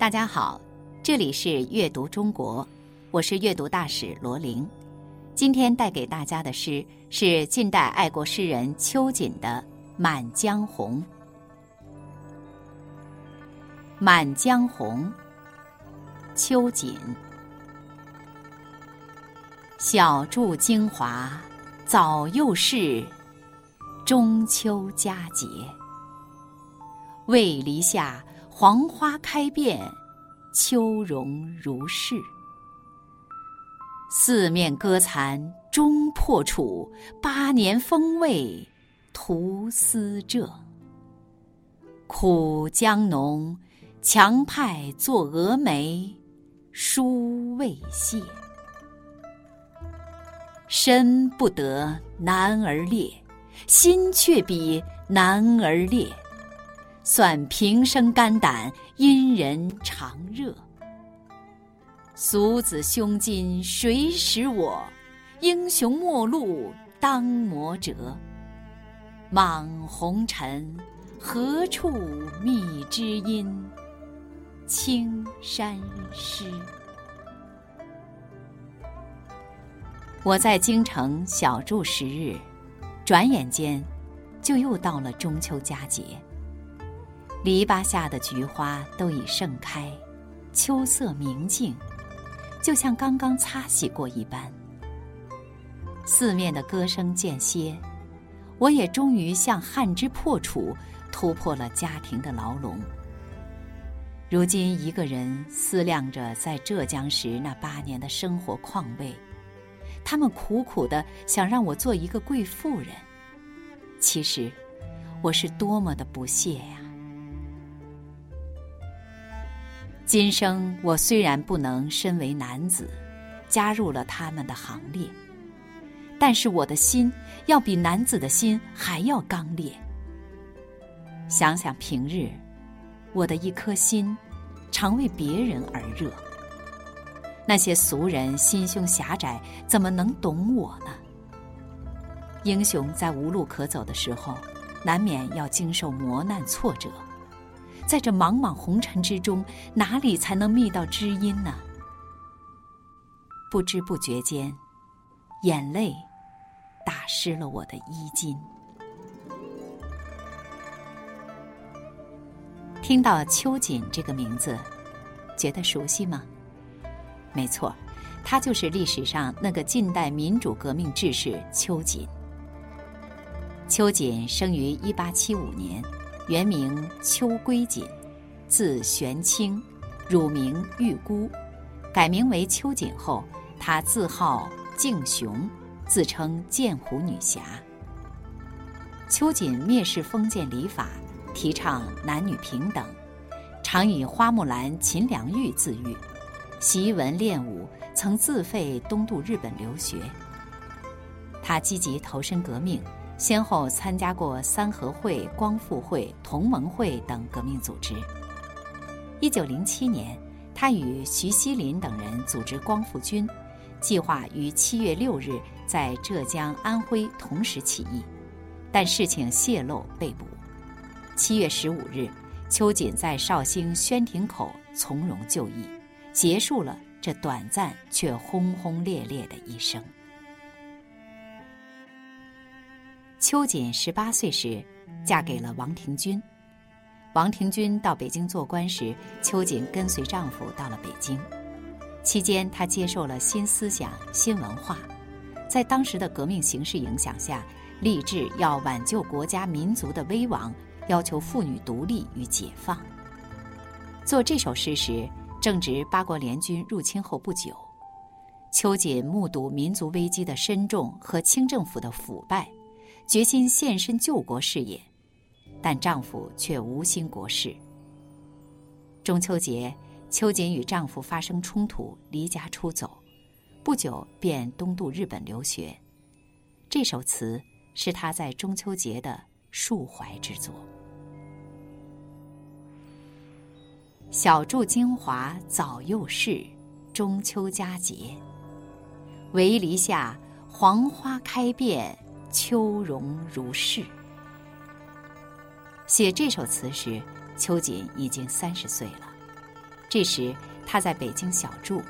大家好，这里是阅读中国，我是阅读大使罗琳。今天带给大家的诗是近代爱国诗人秋瑾的《满江红》。《满江红》，秋瑾。小住京华早又是，中秋佳节。渭篱下。黄花开遍，秋容如是。四面歌残终破楚，八年风味徒思浙。苦将浓，强派作蛾眉，书未谢。身不得男儿烈，心却比男儿烈。算平生肝胆，因人常热。俗子胸襟谁识我？英雄末路当磨折。莽红尘，何处觅知音？青山湿。我在京城小住十日，转眼间，就又到了中秋佳节。篱笆下的菊花都已盛开，秋色明净，就像刚刚擦洗过一般。四面的歌声渐歇，我也终于像汉之破楚，突破了家庭的牢笼。如今一个人思量着在浙江时那八年的生活况味，他们苦苦的想让我做一个贵妇人，其实我是多么的不屑呀！今生我虽然不能身为男子，加入了他们的行列，但是我的心要比男子的心还要刚烈。想想平日，我的一颗心，常为别人而热。那些俗人心胸狭窄，怎么能懂我呢？英雄在无路可走的时候，难免要经受磨难挫折。在这茫茫红尘之中，哪里才能觅到知音呢？不知不觉间，眼泪打湿了我的衣襟。听到秋瑾这个名字，觉得熟悉吗？没错，他就是历史上那个近代民主革命志士秋瑾。秋瑾生于一八七五年。原名邱归瑾，字玄清，乳名玉姑，改名为秋瑾后，她自号静雄，自称剑湖女侠。秋瑾蔑视封建礼法，提倡男女平等，常以花木兰、秦良玉自喻，习文练武，曾自费东渡日本留学。他积极投身革命。先后参加过三合会、光复会、同盟会等革命组织。一九零七年，他与徐锡麟等人组织光复军，计划于七月六日在浙江、安徽同时起义，但事情泄露被捕。七月十五日，秋瑾在绍兴宣亭口从容就义，结束了这短暂却轰轰烈烈的一生。秋瑾十八岁时，嫁给了王廷钧。王廷钧到北京做官时，秋瑾跟随丈夫到了北京。期间，她接受了新思想、新文化，在当时的革命形势影响下，立志要挽救国家民族的危亡，要求妇女独立与解放。做这首诗时，正值八国联军入侵后不久，秋瑾目睹民族危机的深重和清政府的腐败。决心献身救国事业，但丈夫却无心国事。中秋节，秋瑾与丈夫发生冲突，离家出走，不久便东渡日本留学。这首词是她在中秋节的抒怀之作。小住京华早又是，中秋佳节。围篱下，黄花开遍。秋容如是。写这首词时，秋瑾已经三十岁了。这时她在北京小住，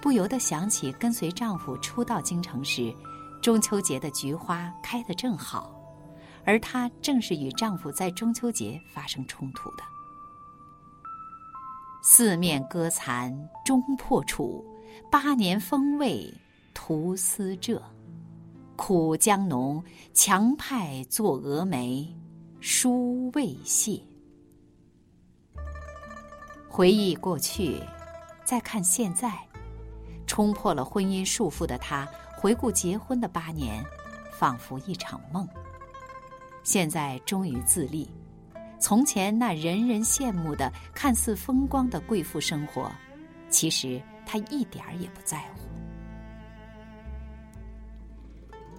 不由得想起跟随丈夫初到京城时，中秋节的菊花开得正好，而她正是与丈夫在中秋节发生冲突的。四面歌残终破楚，八年风味徒思浙。苦将浓，强派作蛾眉，书未谢。回忆过去，再看现在，冲破了婚姻束缚的他，回顾结婚的八年，仿佛一场梦。现在终于自立。从前那人人羡慕的、看似风光的贵妇生活，其实他一点儿也不在乎。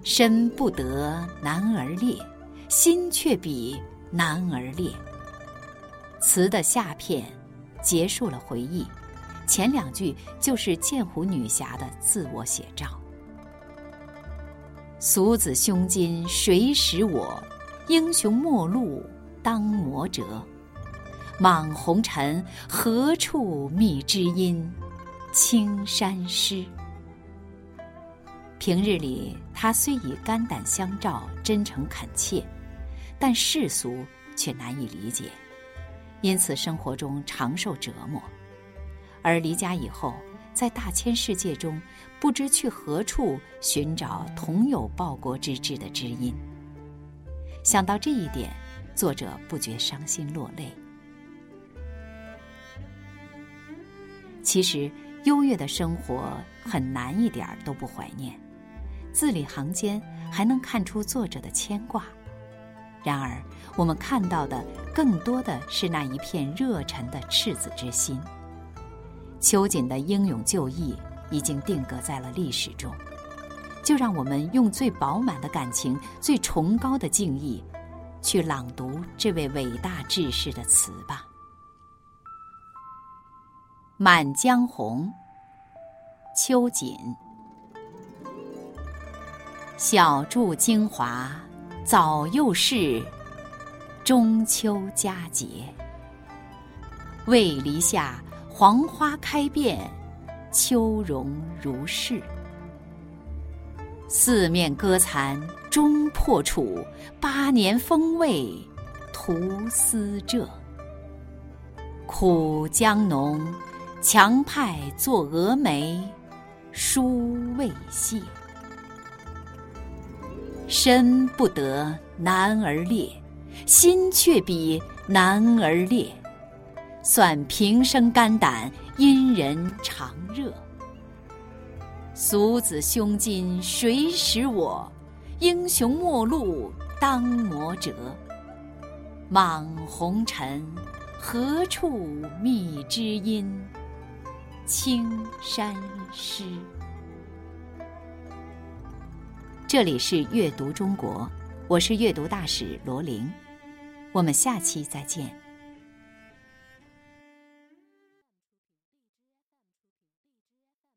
身不得男儿烈，心却比男儿烈。词的下片结束了回忆，前两句就是剑湖女侠的自我写照。俗子胸襟谁识我？英雄末路。当磨折，莽红尘何处觅知音？青山湿。平日里，他虽以肝胆相照、真诚恳切，但世俗却难以理解，因此生活中常受折磨。而离家以后，在大千世界中，不知去何处寻找同有报国之志的知音。想到这一点。作者不觉伤心落泪。其实，优越的生活很难一点都不怀念，字里行间还能看出作者的牵挂。然而，我们看到的更多的是那一片热忱的赤子之心。秋瑾的英勇就义已经定格在了历史中，就让我们用最饱满的感情、最崇高的敬意。去朗读这位伟大志士的词吧，《满江红》秋瑾。小住京华早又是中秋佳节，渭篱下黄花开遍，秋容如是。四面歌残终破楚，八年风味徒思浙。苦将浓，强派作蛾眉，书未谢。身不得男儿烈，心却比男儿烈。算平生肝胆，因人常热。俗子胸襟谁识我？英雄末路当磨折。莽红尘何处觅知音？青山湿。这里是阅读中国，我是阅读大使罗琳，我们下期再见。